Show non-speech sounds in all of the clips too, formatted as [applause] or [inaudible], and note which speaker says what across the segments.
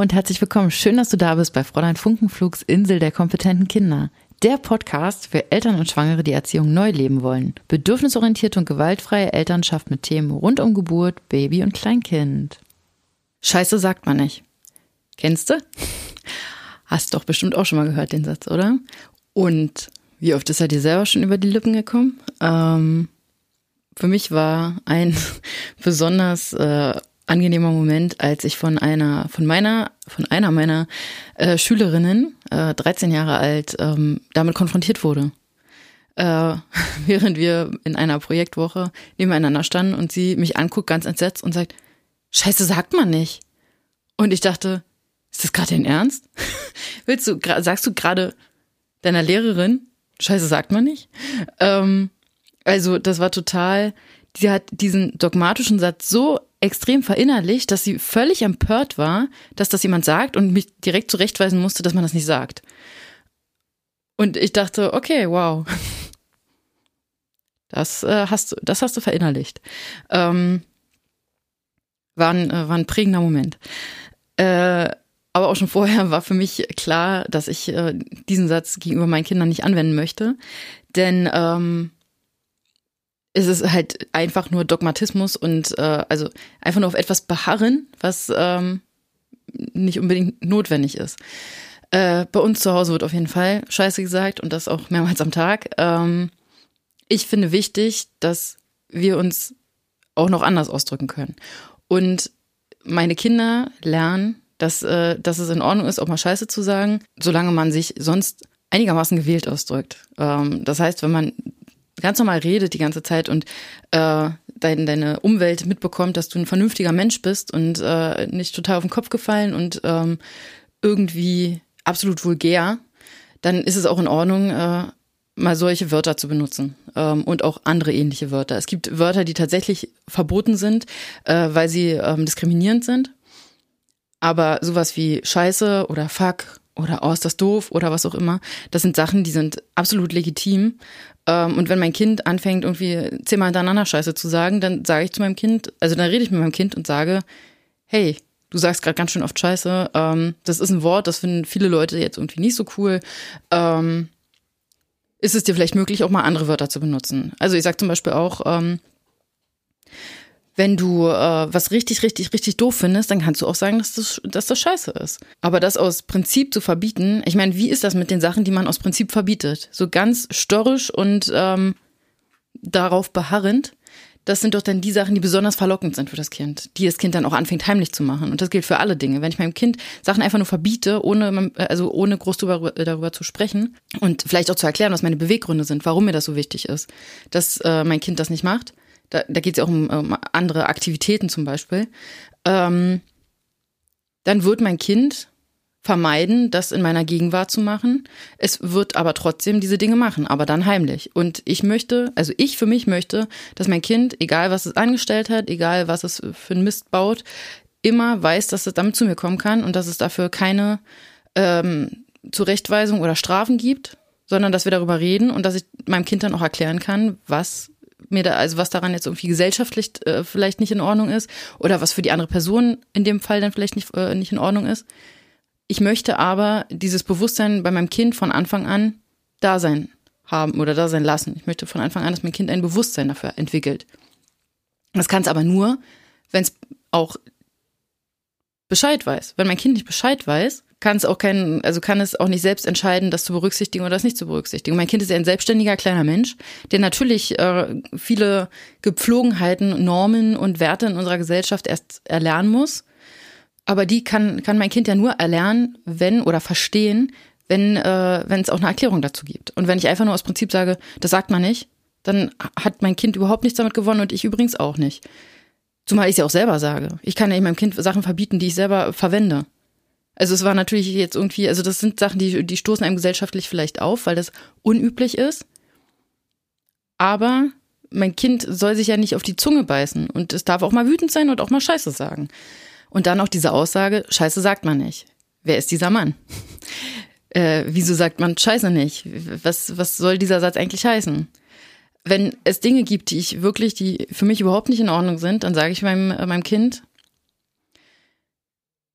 Speaker 1: und herzlich willkommen. Schön, dass du da bist bei Fräulein Funkenflugs Insel der kompetenten Kinder. Der Podcast für Eltern und Schwangere, die Erziehung neu leben wollen. Bedürfnisorientierte und gewaltfreie Elternschaft mit Themen rund um Geburt, Baby und Kleinkind. Scheiße sagt man nicht. Kennst du? Hast doch bestimmt auch schon mal gehört, den Satz, oder? Und wie oft ist er dir selber schon über die Lippen gekommen? Ähm, für mich war ein [laughs] besonders äh, angenehmer Moment, als ich von einer, von meiner, von einer meiner äh, Schülerinnen, äh, 13 Jahre alt, ähm, damit konfrontiert wurde. Äh, [laughs] während wir in einer Projektwoche nebeneinander standen und sie mich anguckt, ganz entsetzt und sagt, Scheiße, sagt man nicht. Und ich dachte, ist das gerade dein Ernst? [laughs] Willst du, sagst du gerade deiner Lehrerin, Scheiße, sagt man nicht? Ähm, also, das war total, sie hat diesen dogmatischen Satz so extrem verinnerlicht, dass sie völlig empört war, dass das jemand sagt und mich direkt zurechtweisen musste, dass man das nicht sagt. Und ich dachte, okay, wow. [laughs] Das äh, hast du, das hast du verinnerlicht. Ähm, war, ein, äh, war ein prägender Moment. Äh, aber auch schon vorher war für mich klar, dass ich äh, diesen Satz gegenüber meinen Kindern nicht anwenden möchte. Denn ähm, es ist halt einfach nur Dogmatismus und äh, also einfach nur auf etwas beharren, was ähm, nicht unbedingt notwendig ist. Äh, bei uns zu Hause wird auf jeden Fall Scheiße gesagt und das auch mehrmals am Tag. Ähm, ich finde wichtig, dass wir uns auch noch anders ausdrücken können. Und meine Kinder lernen, dass, äh, dass es in Ordnung ist, auch mal Scheiße zu sagen, solange man sich sonst einigermaßen gewählt ausdrückt. Ähm, das heißt, wenn man ganz normal redet die ganze Zeit und äh, dein, deine Umwelt mitbekommt, dass du ein vernünftiger Mensch bist und äh, nicht total auf den Kopf gefallen und ähm, irgendwie absolut vulgär, dann ist es auch in Ordnung, äh, mal solche Wörter zu benutzen ähm, und auch andere ähnliche Wörter. Es gibt Wörter, die tatsächlich verboten sind, äh, weil sie ähm, diskriminierend sind. Aber sowas wie Scheiße oder Fuck oder oh, ist das doof oder was auch immer, das sind Sachen, die sind absolut legitim ähm, und wenn mein Kind anfängt, irgendwie zehnmal hintereinander Scheiße zu sagen, dann sage ich zu meinem Kind, also dann rede ich mit meinem Kind und sage, hey, du sagst gerade ganz schön oft Scheiße. Ähm, das ist ein Wort, das finden viele Leute jetzt irgendwie nicht so cool. Ähm, ist es dir vielleicht möglich, auch mal andere Wörter zu benutzen? Also ich sage zum Beispiel auch, wenn du äh, was richtig, richtig, richtig doof findest, dann kannst du auch sagen, dass das, dass das scheiße ist. Aber das aus Prinzip zu verbieten, ich meine, wie ist das mit den Sachen, die man aus Prinzip verbietet? So ganz störrisch und ähm, darauf beharrend, das sind doch dann die Sachen, die besonders verlockend sind für das Kind, die das Kind dann auch anfängt heimlich zu machen. Und das gilt für alle Dinge. Wenn ich meinem Kind Sachen einfach nur verbiete, ohne, also ohne groß darüber, darüber zu sprechen und vielleicht auch zu erklären, was meine Beweggründe sind, warum mir das so wichtig ist, dass äh, mein Kind das nicht macht, da, da geht es ja auch um, um, andere Aktivitäten zum Beispiel, ähm, dann wird mein Kind vermeiden, das in meiner Gegenwart zu machen. Es wird aber trotzdem diese Dinge machen, aber dann heimlich. Und ich möchte, also ich für mich möchte, dass mein Kind, egal was es angestellt hat, egal was es für einen Mist baut, immer weiß, dass es damit zu mir kommen kann und dass es dafür keine ähm, Zurechtweisung oder Strafen gibt, sondern dass wir darüber reden und dass ich meinem Kind dann auch erklären kann, was mir da, also was daran jetzt irgendwie gesellschaftlich äh, vielleicht nicht in Ordnung ist oder was für die andere Person in dem Fall dann vielleicht nicht, äh, nicht in Ordnung ist. Ich möchte aber dieses Bewusstsein bei meinem Kind von Anfang an da sein haben oder da sein lassen. Ich möchte von Anfang an, dass mein Kind ein Bewusstsein dafür entwickelt. Das kann es aber nur, wenn es auch Bescheid weiß. Wenn mein Kind nicht Bescheid weiß, kann es auch kein, also kann es auch nicht selbst entscheiden, das zu berücksichtigen oder das nicht zu berücksichtigen. Mein Kind ist ja ein selbstständiger kleiner Mensch, der natürlich äh, viele Gepflogenheiten, Normen und Werte in unserer Gesellschaft erst erlernen muss. Aber die kann, kann mein Kind ja nur erlernen, wenn oder verstehen, wenn, äh, wenn es auch eine Erklärung dazu gibt. Und wenn ich einfach nur aus Prinzip sage, das sagt man nicht, dann hat mein Kind überhaupt nichts damit gewonnen und ich übrigens auch nicht. Zumal ich es ja auch selber sage. Ich kann ja meinem Kind Sachen verbieten, die ich selber verwende. Also es war natürlich jetzt irgendwie, also das sind Sachen, die, die stoßen einem gesellschaftlich vielleicht auf, weil das unüblich ist. Aber mein Kind soll sich ja nicht auf die Zunge beißen und es darf auch mal wütend sein und auch mal Scheiße sagen. Und dann auch diese Aussage, Scheiße sagt man nicht. Wer ist dieser Mann? [laughs] Äh, wieso sagt man Scheiße nicht? Was, was soll dieser Satz eigentlich heißen? Wenn es Dinge gibt, die ich wirklich, die für mich überhaupt nicht in Ordnung sind, dann sage ich meinem, äh, meinem Kind,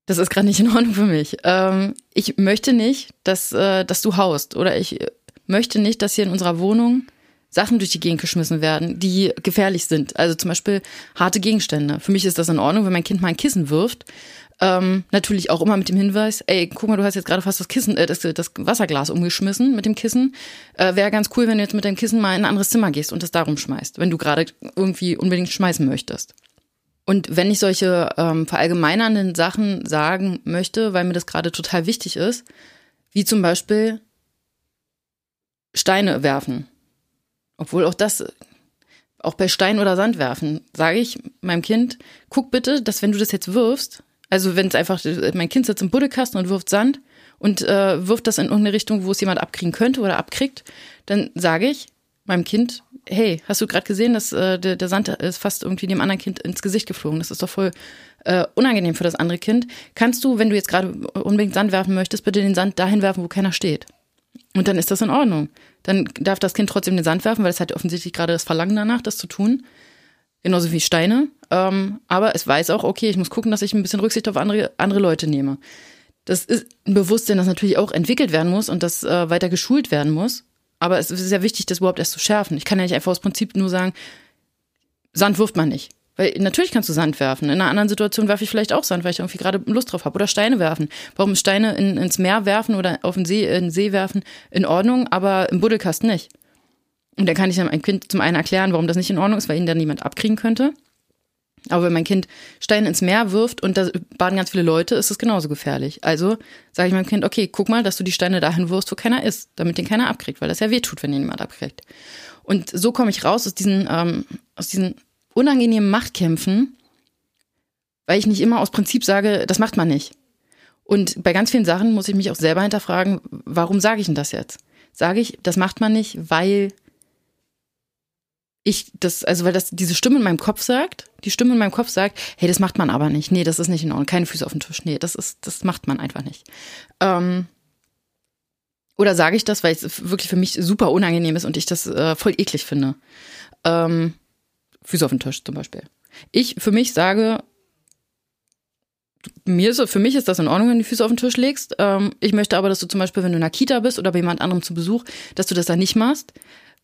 Speaker 1: das ist gerade nicht in Ordnung für mich. Ähm, ich möchte nicht, dass, äh, dass du haust oder ich möchte nicht, dass hier in unserer Wohnung Sachen durch die Gegend geschmissen werden, die gefährlich sind. Also zum Beispiel harte Gegenstände. Für mich ist das in Ordnung, wenn mein Kind mal ein Kissen wirft. Ähm, natürlich auch immer mit dem Hinweis, ey, guck mal, du hast jetzt gerade fast das Kissen, äh, das, das Wasserglas umgeschmissen mit dem Kissen. Äh, Wäre ganz cool, wenn du jetzt mit deinem Kissen mal in ein anderes Zimmer gehst und das darum schmeißt, wenn du gerade irgendwie unbedingt schmeißen möchtest. Und wenn ich solche ähm, verallgemeinernden Sachen sagen möchte, weil mir das gerade total wichtig ist, wie zum Beispiel Steine werfen. Obwohl auch das, auch bei Stein oder Sand werfen, sage ich meinem Kind, guck bitte, dass wenn du das jetzt wirfst, also wenn es einfach, mein Kind sitzt im Buddelkasten und wirft Sand und äh, wirft das in irgendeine Richtung, wo es jemand abkriegen könnte oder abkriegt, dann sage ich meinem Kind, hey, hast du gerade gesehen, dass äh, der, der Sand ist fast irgendwie dem anderen Kind ins Gesicht geflogen. Das ist doch voll äh, unangenehm für das andere Kind. Kannst du, wenn du jetzt gerade unbedingt Sand werfen möchtest, bitte den Sand dahin werfen, wo keiner steht? Und dann ist das in Ordnung. Dann darf das Kind trotzdem den Sand werfen, weil es hat offensichtlich gerade das Verlangen danach, das zu tun. Genauso wie Steine. Ähm, aber es weiß auch, okay, ich muss gucken, dass ich ein bisschen Rücksicht auf andere, andere Leute nehme. Das ist ein Bewusstsein, das natürlich auch entwickelt werden muss und das äh, weiter geschult werden muss. Aber es ist sehr wichtig, das überhaupt erst zu schärfen. Ich kann ja nicht einfach aus Prinzip nur sagen, Sand wirft man nicht. Weil natürlich kannst du Sand werfen. In einer anderen Situation werfe ich vielleicht auch Sand, weil ich irgendwie gerade Lust drauf habe. Oder Steine werfen. Warum Steine in, ins Meer werfen oder auf den See, in den See werfen in Ordnung, aber im Buddelkasten nicht? Und dann kann ich dann mein Kind zum einen erklären, warum das nicht in Ordnung ist, weil ihn dann niemand abkriegen könnte. Aber wenn mein Kind Steine ins Meer wirft und da baden ganz viele Leute, ist es genauso gefährlich. Also sage ich meinem Kind, okay, guck mal, dass du die Steine dahin wirfst, wo keiner ist, damit den keiner abkriegt, weil das ja weh tut, wenn ihn jemand abkriegt. Und so komme ich raus aus diesen, ähm, aus diesen unangenehmen Machtkämpfen, weil ich nicht immer aus Prinzip sage, das macht man nicht. Und bei ganz vielen Sachen muss ich mich auch selber hinterfragen, warum sage ich denn das jetzt? Sage ich, das macht man nicht, weil ich das, also weil das diese Stimme in meinem Kopf sagt, die Stimme in meinem Kopf sagt, hey, das macht man aber nicht. Nee, das ist nicht in Ordnung. Keine Füße auf den Tisch. Nee, das ist, das macht man einfach nicht. Ähm, oder sage ich das, weil es wirklich für mich super unangenehm ist und ich das äh, voll eklig finde. Ähm, Füße auf den Tisch zum Beispiel. Ich für mich sage, mir ist, für mich ist das in Ordnung, wenn du die Füße auf den Tisch legst. Ähm, ich möchte aber, dass du zum Beispiel, wenn du in einer Kita bist oder bei jemand anderem zu Besuch, dass du das da nicht machst,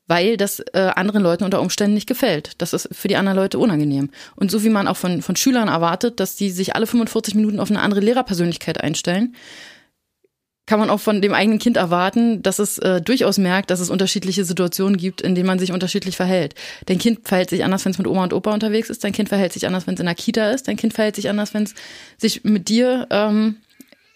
Speaker 1: weil das äh, anderen Leuten unter Umständen nicht gefällt. Das ist für die anderen Leute unangenehm. Und so wie man auch von, von Schülern erwartet, dass die sich alle 45 Minuten auf eine andere Lehrerpersönlichkeit einstellen, kann man auch von dem eigenen Kind erwarten, dass es äh, durchaus merkt, dass es unterschiedliche Situationen gibt, in denen man sich unterschiedlich verhält. Dein Kind verhält sich anders, wenn es mit Oma und Opa unterwegs ist. Dein Kind verhält sich anders, wenn es in der Kita ist. Dein Kind verhält sich anders, wenn es sich mit dir ähm,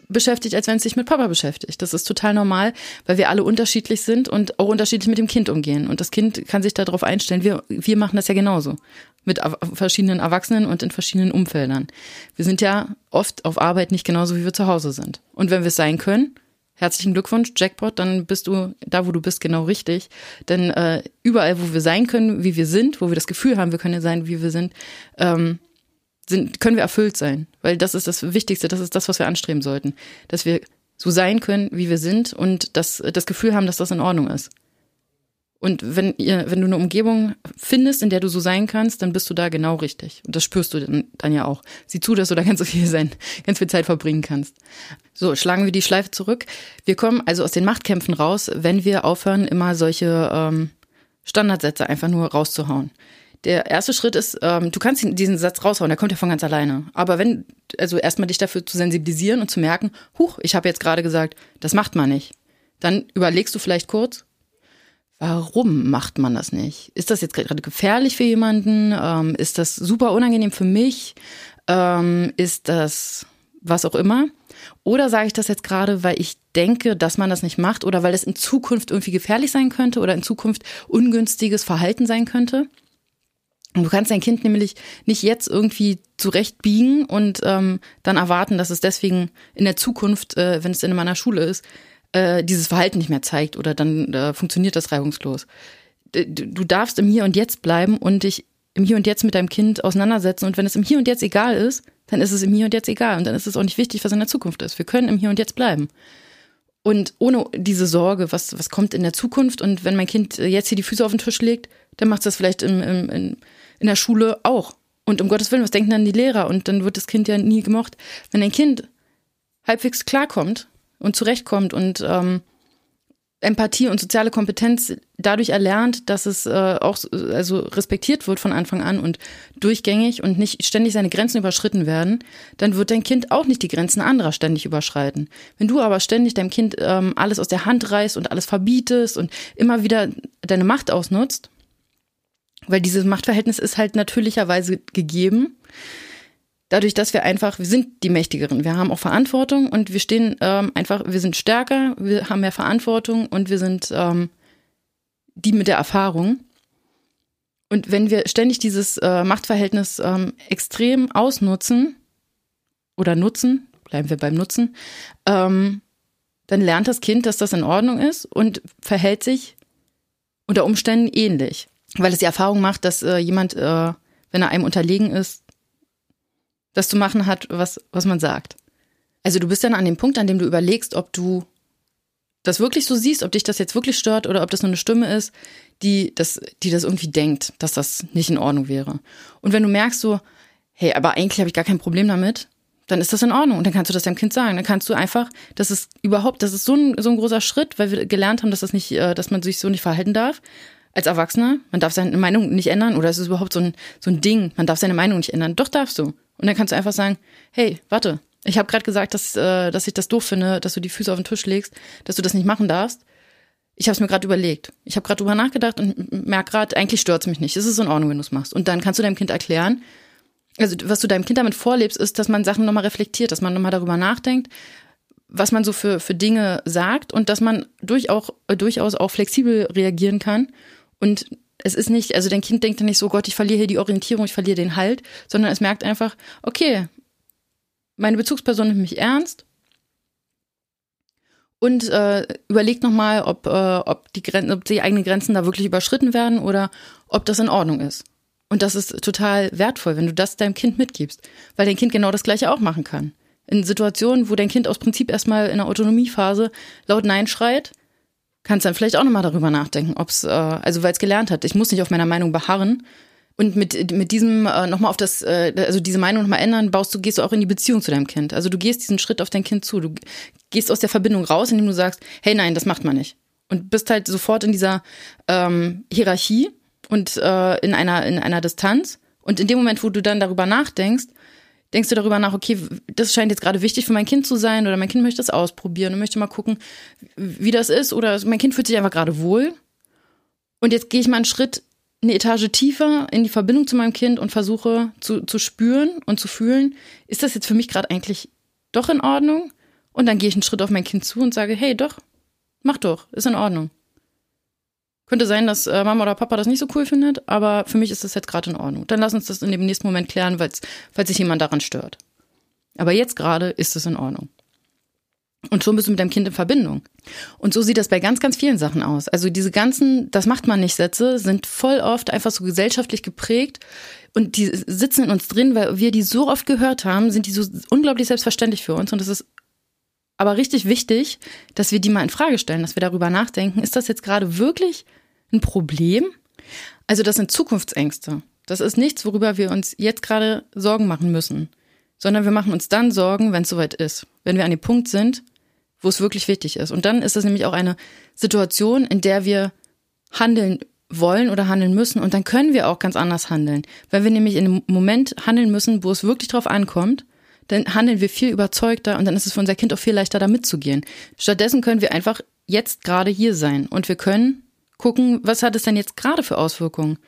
Speaker 1: beschäftigt, als wenn es sich mit Papa beschäftigt. Das ist total normal, weil wir alle unterschiedlich sind und auch unterschiedlich mit dem Kind umgehen. Und das Kind kann sich darauf einstellen. Wir, wir machen das ja genauso. Mit verschiedenen Erwachsenen und in verschiedenen Umfeldern. Wir sind ja oft auf Arbeit nicht genauso, wie wir zu Hause sind. Und wenn wir es sein können, herzlichen Glückwunsch, Jackpot, dann bist du da, wo du bist, genau richtig. Denn äh, überall, wo wir sein können, wie wir sind, wo wir das Gefühl haben, wir können sein, wie wir sind, ähm, sind, können wir erfüllt sein. Weil das ist das Wichtigste, das ist das, was wir anstreben sollten. Dass wir so sein können, wie wir sind und das, das Gefühl haben, dass das in Ordnung ist. Und wenn ihr, wenn du eine Umgebung findest, in der du so sein kannst, dann bist du da genau richtig. Und das spürst du dann, dann ja auch. Sieh zu, dass du da ganz so viel sein, ganz viel Zeit verbringen kannst. So, schlagen wir die Schleife zurück. Wir kommen also aus den Machtkämpfen raus, wenn wir aufhören, immer solche ähm, Standardsätze einfach nur rauszuhauen der erste Schritt ist, ähm, du kannst diesen Satz raushauen, der kommt ja von ganz alleine. Aber wenn, also erstmal dich dafür zu sensibilisieren und zu merken, huch, ich habe jetzt gerade gesagt, das macht man nicht. Dann überlegst du vielleicht kurz, warum macht man das nicht? Ist das jetzt gerade gefährlich für jemanden? Ähm, ist das super unangenehm für mich? Ähm, ist das was auch immer? Oder sage ich das jetzt gerade, weil ich denke, dass man das nicht macht oder weil es in Zukunft irgendwie gefährlich sein könnte oder in Zukunft ungünstiges Verhalten sein könnte? Du kannst dein Kind nämlich nicht jetzt irgendwie zurechtbiegen und ähm, dann erwarten, dass es deswegen in der Zukunft, äh, wenn es in meiner Schule ist, äh, dieses Verhalten nicht mehr zeigt oder dann äh, funktioniert das reibungslos. Du darfst im Hier und Jetzt bleiben und dich im Hier und Jetzt mit deinem Kind auseinandersetzen. Und wenn es im Hier und Jetzt egal ist, dann ist es im Hier und Jetzt egal. Und dann ist es auch nicht wichtig, was in der Zukunft ist. Wir können im Hier und Jetzt bleiben. Und ohne diese Sorge, was, was kommt in der Zukunft und wenn mein Kind jetzt hier die Füße auf den Tisch legt, dann macht es das vielleicht im, im, im in der Schule auch. Und um Gottes Willen, was denken dann die Lehrer? Und dann wird das Kind ja nie gemocht. Wenn ein Kind halbwegs klarkommt und zurechtkommt und ähm, Empathie und soziale Kompetenz dadurch erlernt, dass es äh, auch also respektiert wird von Anfang an und durchgängig und nicht ständig seine Grenzen überschritten werden, dann wird dein Kind auch nicht die Grenzen anderer ständig überschreiten. Wenn du aber ständig deinem Kind ähm, alles aus der Hand reißt und alles verbietest und immer wieder deine Macht ausnutzt, weil dieses Machtverhältnis ist halt natürlicherweise gegeben, dadurch, dass wir einfach, wir sind die Mächtigeren, wir haben auch Verantwortung und wir stehen ähm, einfach, wir sind stärker, wir haben mehr Verantwortung und wir sind ähm, die mit der Erfahrung. Und wenn wir ständig dieses äh, Machtverhältnis ähm, extrem ausnutzen oder nutzen, bleiben wir beim Nutzen, ähm, dann lernt das Kind, dass das in Ordnung ist und verhält sich unter Umständen ähnlich, weil es die Erfahrung macht, dass äh, jemand, äh, wenn er einem unterlegen ist, das zu machen hat, was, was man sagt. Also du bist dann an dem Punkt, an dem du überlegst, ob du das wirklich so siehst, ob dich das jetzt wirklich stört oder ob das nur eine Stimme ist, die das, die das irgendwie denkt, dass das nicht in Ordnung wäre. Und wenn du merkst so, hey, aber eigentlich habe ich gar kein Problem damit, dann ist das in Ordnung. Und dann kannst du das deinem Kind sagen. Dann kannst du einfach, das ist überhaupt, das ist so ein, so ein großer Schritt, weil wir gelernt haben, dass das nicht, äh, dass man sich so nicht verhalten darf. Als Erwachsener, man darf seine Meinung nicht ändern oder es ist überhaupt so ein, so ein Ding, man darf seine Meinung nicht ändern. Doch darfst du. Und dann kannst du einfach sagen, hey, warte, ich habe gerade gesagt, dass, äh, dass ich das doof finde, dass du die Füße auf den Tisch legst, dass du das nicht machen darfst. Ich habe es mir gerade überlegt. Ich habe gerade drüber nachgedacht und merke gerade, eigentlich stört's mich nicht. Es ist in Ordnung, wenn du es machst. Und dann kannst du deinem Kind erklären, also was du deinem Kind damit vorlebst, ist, dass man Sachen nochmal reflektiert, dass man nochmal darüber nachdenkt, was man so für, für Dinge sagt und dass man durchaus, äh, durchaus auch flexibel reagieren kann und es ist nicht, also dein Kind denkt dann nicht so, Gott, ich verliere hier die Orientierung, ich verliere den Halt, sondern es merkt einfach, okay, meine Bezugsperson nimmt mich ernst und äh, überlegt nochmal, ob, äh, ob, die ob die eigenen Grenzen da wirklich überschritten werden oder ob das in Ordnung ist. Und das ist total wertvoll, wenn du das deinem Kind mitgibst, weil dein Kind genau das gleiche auch machen kann. In Situationen, wo dein Kind aus Prinzip erstmal in der Autonomiephase laut Nein schreit, kannst dann vielleicht auch nochmal darüber nachdenken, ob es, äh, also weil es gelernt hat, ich muss nicht auf meiner Meinung beharren. Und mit, mit diesem äh, nochmal auf das, äh, also diese Meinung nochmal ändern, baust du, gehst du auch in die Beziehung zu deinem Kind. Also du gehst diesen Schritt auf dein Kind zu. Du gehst aus der Verbindung raus, indem du sagst, hey nein, das macht man nicht. Und bist halt sofort in dieser ähm, Hierarchie und äh, in einer, in einer Distanz. Und in dem Moment, wo du dann darüber nachdenkst, denkst du darüber nach, okay, das scheint jetzt gerade wichtig für mein Kind zu sein oder mein Kind möchte das ausprobieren und möchte mal gucken, wie das ist oder mein Kind fühlt sich einfach gerade wohl. Und jetzt gehe ich mal einen Schritt, eine Etage tiefer in die Verbindung zu meinem Kind und versuche zu, zu spüren und zu fühlen, ist das jetzt für mich gerade eigentlich doch in Ordnung? Und dann gehe ich einen Schritt auf mein Kind zu und sage, hey, doch, mach doch, ist in Ordnung. Könnte sein, dass äh, Mama oder Papa das nicht so cool findet, aber für mich ist das jetzt gerade in Ordnung. Dann lass uns das in dem nächsten Moment klären, falls sich jemand daran stört. Aber jetzt gerade ist es in Ordnung. Und schon bist du mit deinem Kind in Verbindung. Und so sieht das bei ganz, ganz vielen Sachen aus. Also diese ganzen, das macht man nicht Sätze, sind voll oft einfach so gesellschaftlich geprägt und die sitzen in uns drin, weil wir die so oft gehört haben, sind die so unglaublich selbstverständlich für uns. Und es ist aber richtig wichtig, dass wir die mal in Frage stellen, dass wir darüber nachdenken, ist das jetzt gerade wirklich ein Problem? Also das sind Zukunftsängste. Das ist nichts, worüber wir uns jetzt gerade Sorgen machen müssen, sondern wir machen uns dann Sorgen, wenn es soweit ist, wenn wir an dem Punkt sind, wo es wirklich wichtig ist. Und dann ist es nämlich auch eine Situation, in der wir handeln wollen oder handeln müssen und dann können wir auch ganz anders handeln. Weil wir nämlich in einem Moment handeln müssen, wo es wirklich drauf ankommt, dann handeln wir viel überzeugter und dann ist es für unser Kind auch viel leichter, da mitzugehen. Stattdessen können wir einfach jetzt gerade hier sein und wir können gucken, was hat es denn jetzt gerade für Auswirkungen?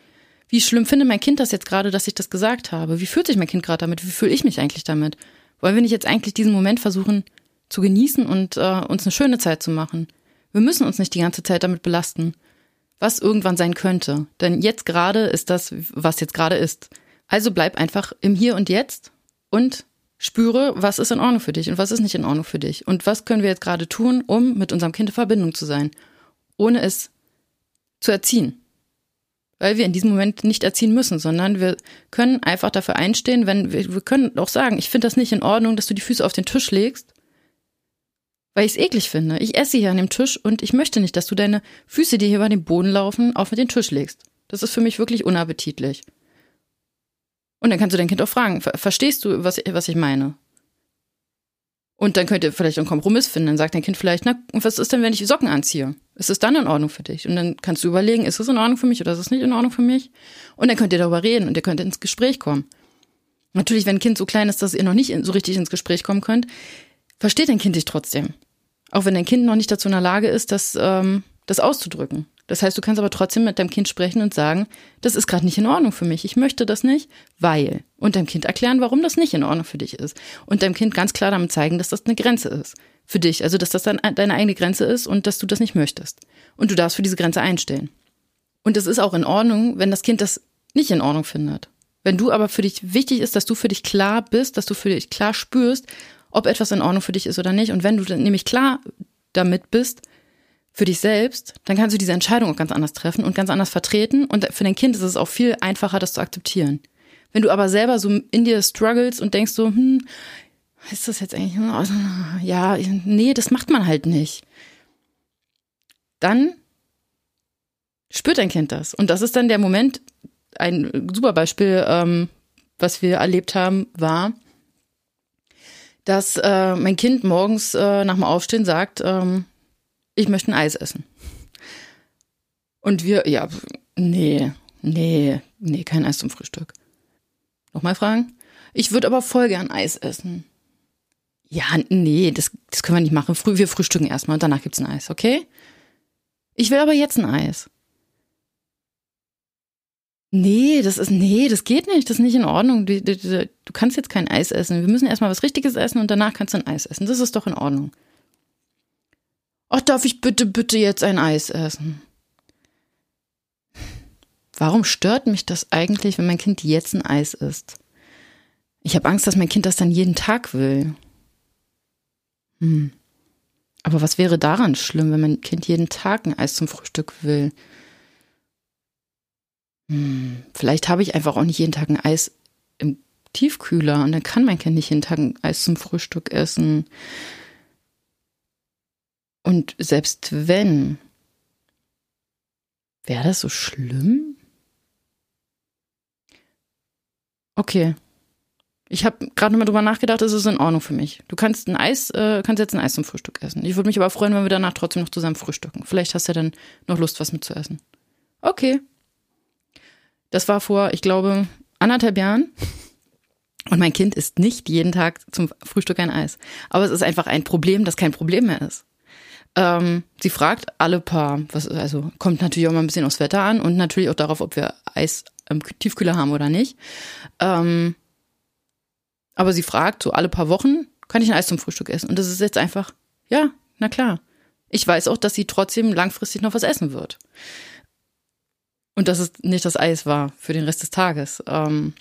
Speaker 1: Wie schlimm findet mein Kind das jetzt gerade, dass ich das gesagt habe? Wie fühlt sich mein Kind gerade damit? Wie fühle ich mich eigentlich damit? Wollen wir nicht jetzt eigentlich diesen Moment versuchen zu genießen und äh, uns eine schöne Zeit zu machen? Wir müssen uns nicht die ganze Zeit damit belasten, was irgendwann sein könnte. Denn jetzt gerade ist das, was jetzt gerade ist. Also bleib einfach im Hier und Jetzt und spüre, was ist in Ordnung für dich und was ist nicht in Ordnung für dich. Und was können wir jetzt gerade tun, um mit unserem Kind in Verbindung zu sein, ohne es zu erziehen. Weil wir in diesem Moment nicht erziehen müssen, sondern wir können einfach dafür einstehen, wenn wir, wir können auch sagen, ich finde das nicht in Ordnung, dass du die Füße auf den Tisch legst, weil ich es eklig finde. Ich esse hier an dem Tisch und ich möchte nicht, dass du deine Füße, die hier über den Boden laufen, auf den Tisch legst. Das ist für mich wirklich unappetitlich. Und dann kannst du dein Kind auch fragen, verstehst du, was, was ich meine? Und dann könnt ihr vielleicht einen Kompromiss finden. Dann sagt dein Kind vielleicht, na, was ist denn, wenn ich Socken anziehe? Ist es dann in Ordnung für dich? Und dann kannst du überlegen, ist es in Ordnung für mich oder ist es nicht in Ordnung für mich? Und dann könnt ihr darüber reden und ihr könnt ins Gespräch kommen. Natürlich, wenn ein Kind so klein ist, dass ihr noch nicht so richtig ins Gespräch kommen könnt, versteht dein Kind dich trotzdem. Auch wenn dein Kind noch nicht dazu in der Lage ist, das, ähm, das auszudrücken. Das heißt, du kannst aber trotzdem mit deinem Kind sprechen und sagen, das ist gerade nicht in Ordnung für mich. Ich möchte das nicht, weil. Und deinem Kind erklären, warum das nicht in Ordnung für dich ist. Und deinem Kind ganz klar damit zeigen, dass das eine Grenze ist für dich. Also, dass das dann deine eigene Grenze ist und dass du das nicht möchtest. Und du darfst für diese Grenze einstellen. Und es ist auch in Ordnung, wenn das Kind das nicht in Ordnung findet. Wenn du aber für dich wichtig ist, dass du für dich klar bist, dass du für dich klar spürst, ob etwas in Ordnung für dich ist oder nicht. Und wenn du nämlich klar damit bist, für dich selbst, dann kannst du diese Entscheidung auch ganz anders treffen und ganz anders vertreten. Und für dein Kind ist es auch viel einfacher, das zu akzeptieren. Wenn du aber selber so in dir struggles und denkst so, hm, ist das jetzt eigentlich, [laughs] ja, nee, das macht man halt nicht. Dann spürt dein Kind das. Und das ist dann der Moment, ein super Beispiel, ähm, was wir erlebt haben, war, dass äh, mein Kind morgens äh, nach dem Aufstehen sagt, ähm, ich möchte ein Eis essen. Und wir, ja, nee, nee, nee, kein Eis zum Frühstück. Nochmal fragen? Ich würde aber voll gern Eis essen. Ja, nee, das, das können wir nicht machen. Früh, wir frühstücken erstmal und danach gibt's ein Eis, okay? Ich will aber jetzt ein Eis. Nee, das ist, nee, das geht nicht, das ist nicht in Ordnung. Du, du, du kannst jetzt kein Eis essen. Wir müssen erstmal was Richtiges essen und danach kannst du ein Eis essen. Das ist doch in Ordnung. Ach, darf ich bitte, bitte jetzt ein Eis essen? Warum stört mich das eigentlich, wenn mein Kind jetzt ein Eis isst? Ich habe Angst, dass mein Kind das dann jeden Tag will. Hm. Aber was wäre daran schlimm, wenn mein Kind jeden Tag ein Eis zum Frühstück will? Hm. Vielleicht habe ich einfach auch nicht jeden Tag ein Eis im Tiefkühler und dann kann mein Kind nicht jeden Tag ein Eis zum Frühstück essen. Und selbst wenn, wäre das so schlimm? Okay. Ich habe gerade mal drüber nachgedacht, es ist in Ordnung für mich. Du kannst ein Eis, äh, kannst jetzt ein Eis zum Frühstück essen. Ich würde mich aber freuen, wenn wir danach trotzdem noch zusammen frühstücken. Vielleicht hast du ja dann noch Lust, was mitzuessen. Okay. Das war vor, ich glaube, anderthalb Jahren. Und mein Kind isst nicht jeden Tag zum Frühstück ein Eis. Aber es ist einfach ein Problem, das kein Problem mehr ist. Ähm, sie fragt alle paar, was, also kommt natürlich auch mal ein bisschen aufs Wetter an und natürlich auch darauf, ob wir Eis im Tiefkühler haben oder nicht. Ähm, aber sie fragt so alle paar Wochen, kann ich ein Eis zum Frühstück essen? Und das ist jetzt einfach, ja, na klar. Ich weiß auch, dass sie trotzdem langfristig noch was essen wird. Und dass es nicht das Eis war für den Rest des Tages. Ähm,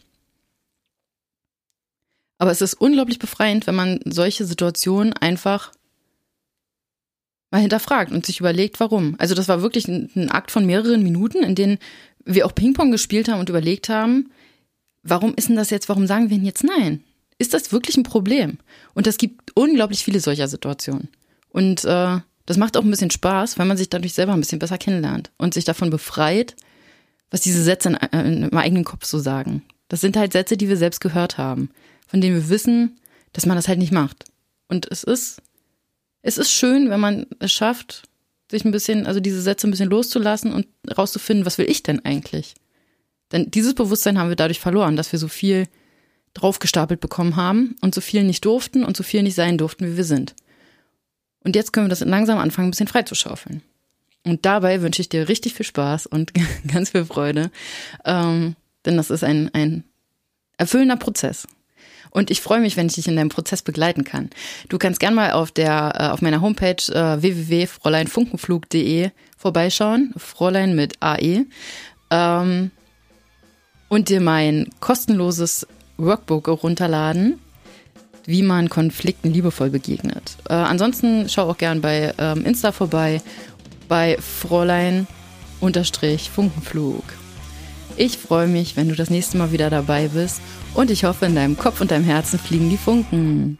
Speaker 1: aber es ist unglaublich befreiend, wenn man solche Situationen einfach mal hinterfragt und sich überlegt, warum. Also das war wirklich ein, ein Akt von mehreren Minuten, in denen wir auch Ping-Pong gespielt haben und überlegt haben, warum ist denn das jetzt, warum sagen wir denn jetzt nein? Ist das wirklich ein Problem? Und es gibt unglaublich viele solcher Situationen. Und äh, das macht auch ein bisschen Spaß, weil man sich dadurch selber ein bisschen besser kennenlernt und sich davon befreit, was diese Sätze in, in, im eigenen Kopf so sagen. Das sind halt Sätze, die wir selbst gehört haben, von denen wir wissen, dass man das halt nicht macht. Und es ist es ist schön, wenn man es schafft, sich ein bisschen, also diese Sätze ein bisschen loszulassen und rauszufinden, was will ich denn eigentlich? Denn dieses Bewusstsein haben wir dadurch verloren, dass wir so viel draufgestapelt bekommen haben und so viel nicht durften und so viel nicht sein durften, wie wir sind. Und jetzt können wir das langsam anfangen, ein bisschen freizuschaufeln. Und dabei wünsche ich dir richtig viel Spaß und [laughs] ganz viel Freude, ähm, denn das ist ein, ein erfüllender Prozess. Und ich freue mich, wenn ich dich in deinem Prozess begleiten kann. Du kannst gern mal auf der äh, auf meiner Homepage äh, www.fräuleinfunkenflug.de vorbeischauen, Fräulein mit AE, ähm, und dir mein kostenloses Workbook runterladen, wie man Konflikten liebevoll begegnet. Äh, ansonsten schau auch gern bei ähm, Insta vorbei, bei Fräulein Funkenflug. Ich freue mich, wenn du das nächste Mal wieder dabei bist und ich hoffe, in deinem Kopf und deinem Herzen fliegen die Funken.